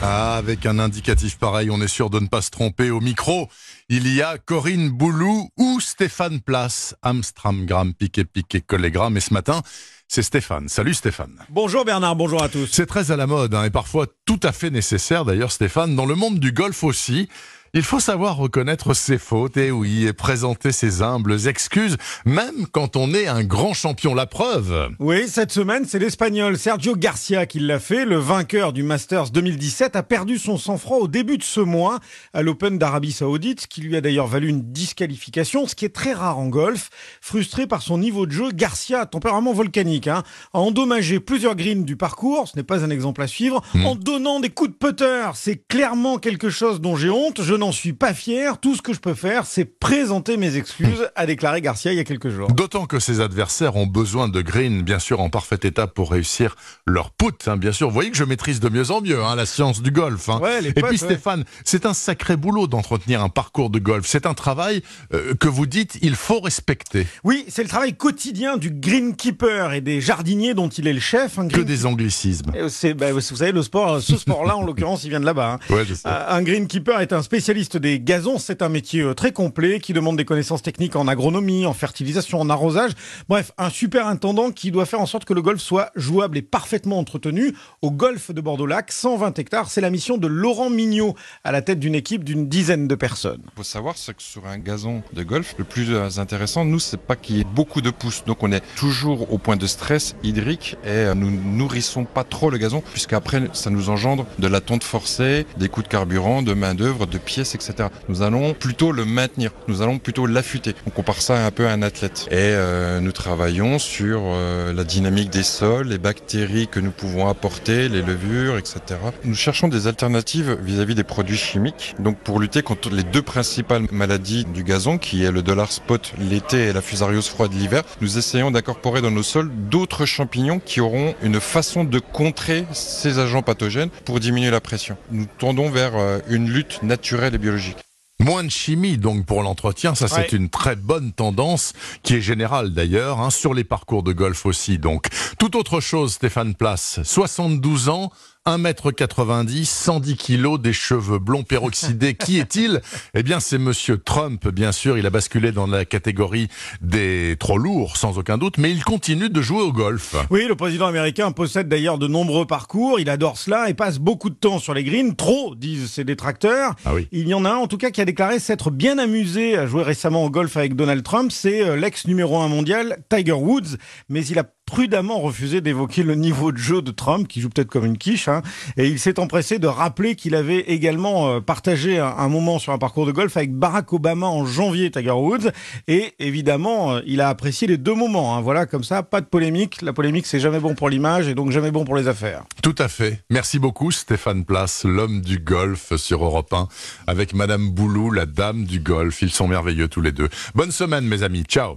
Ah, avec un indicatif pareil, on est sûr de ne pas se tromper au micro. Il y a Corinne Boulou ou Stéphane Place, Amstramgram, Piqué Piqué Collégramme. Et ce matin, c'est Stéphane. Salut Stéphane. Bonjour Bernard, bonjour à tous. C'est très à la mode hein, et parfois tout à fait nécessaire d'ailleurs Stéphane, dans le monde du golf aussi. Il faut savoir reconnaître ses fautes, et oui, et présenter ses humbles excuses, même quand on est un grand champion. La preuve. Oui, cette semaine, c'est l'Espagnol Sergio Garcia qui l'a fait. Le vainqueur du Masters 2017 a perdu son sang-froid au début de ce mois à l'Open d'Arabie Saoudite, ce qui lui a d'ailleurs valu une disqualification, ce qui est très rare en golf. Frustré par son niveau de jeu, Garcia, tempérament volcanique, hein, a endommagé plusieurs greens du parcours. Ce n'est pas un exemple à suivre. En donnant des coups de putter, c'est clairement quelque chose dont j'ai honte. Je n'en suis pas fier. Tout ce que je peux faire, c'est présenter mes excuses, a déclaré Garcia il y a quelques jours. D'autant que ses adversaires ont besoin de green, bien sûr, en parfait état pour réussir leur put. Hein, bien sûr, vous voyez que je maîtrise de mieux en mieux hein, la science du golf. hein. Ouais, Et puis ouais. Stéphane, c'est un sacré boulot d'entretenir un parcours de golf. C'est un travail euh, que vous dites il faut respecter. Oui, c'est le travail quotidien du greenkeeper et des jardiniers dont il est le chef. Un Que des anglicismes. C'est, bah, vous savez, le sport, ce sport-là, en l'occurrence, il vient de là-bas. Ouais. Euh, Un greenkeeper est un spécialiste des gazons. C'est un métier euh, très complet qui demande des connaissances techniques en agronomie, en fertilisation, en arrosage. Bref, un super intendant qui doit faire en sorte que le golf soit jouable et parfaitement entretenu. Au golf de Bordeaux-Lac, 120 hectares, c'est la mission de Laurent Mignot à la tête d'une équipe d'une dizaine de personnes. faut savoir, c'est que sur un gazon de golf, le plus intéressant, nous, c'est pas qu'il y ait beaucoup de pousses. Donc, on est toujours au point de stress hydrique et euh, nous nourrissons pas trop le gazon, puisqu'après, ça nous engendre de la tonte forcée, des coûts de carburant, de main-d'œuvre, de etc. Nous allons plutôt le maintenir. Nous allons plutôt l'affûter. On compare ça un peu à un athlète. Et euh, nous travaillons sur euh, la dynamique des sols, les bactéries que nous pouvons apporter, les levures, etc. Nous cherchons des alternatives vis-à-vis des produits chimiques. Donc pour lutter contre les deux principales maladies du gazon, qui est le dollar spot l'été et la fusariose froide l'hiver, nous essayons d'incorporer dans nos sols d'autres champignons qui auront une façon de contrer ces agents pathogènes pour diminuer la pression. Nous tendons vers euh, une lutte naturelle et biologique. Moins de chimie donc pour l'entretien, ça c'est Ouais. une très bonne tendance qui est générale d'ailleurs, hein, sur les parcours de golf aussi. Donc, tout autre chose, Stéphane Place, 72 ans, 1m90, 110 kilos, des cheveux blonds peroxydés. qui est-il? Eh bien, c'est Monsieur Trump, bien sûr. Il a basculé dans la catégorie des trop lourds, sans aucun doute, mais il continue de jouer au golf. Oui, le président américain possède d'ailleurs de nombreux parcours. Il adore cela et passe beaucoup de temps sur les greens. Trop, disent ses détracteurs. Ah oui. Il y en a un en tout cas qui a déclaré s'être bien amusé à jouer récemment au golf avec Donald Trump. C'est euh, l'ex numéro un mondial, Tiger Woods. Mais il a prudemment refusé d'évoquer le niveau de jeu de Trump, qui joue peut-être comme une quiche. hein. Et il s'est empressé de rappeler qu'il avait également euh, partagé un, moment sur un parcours de golf avec Barack Obama en janvier, Tiger Woods. Et évidemment, euh, il a apprécié les deux moments. hein. Voilà, comme ça, pas de polémique. La polémique, c'est jamais bon pour l'image et donc jamais bon pour les affaires. Tout à fait. Merci beaucoup Stéphane Place, l'homme du golf sur Europe 1, avec Madame Boulou, la dame du golf. Ils sont merveilleux tous les deux. Bonne semaine mes amis. Ciao.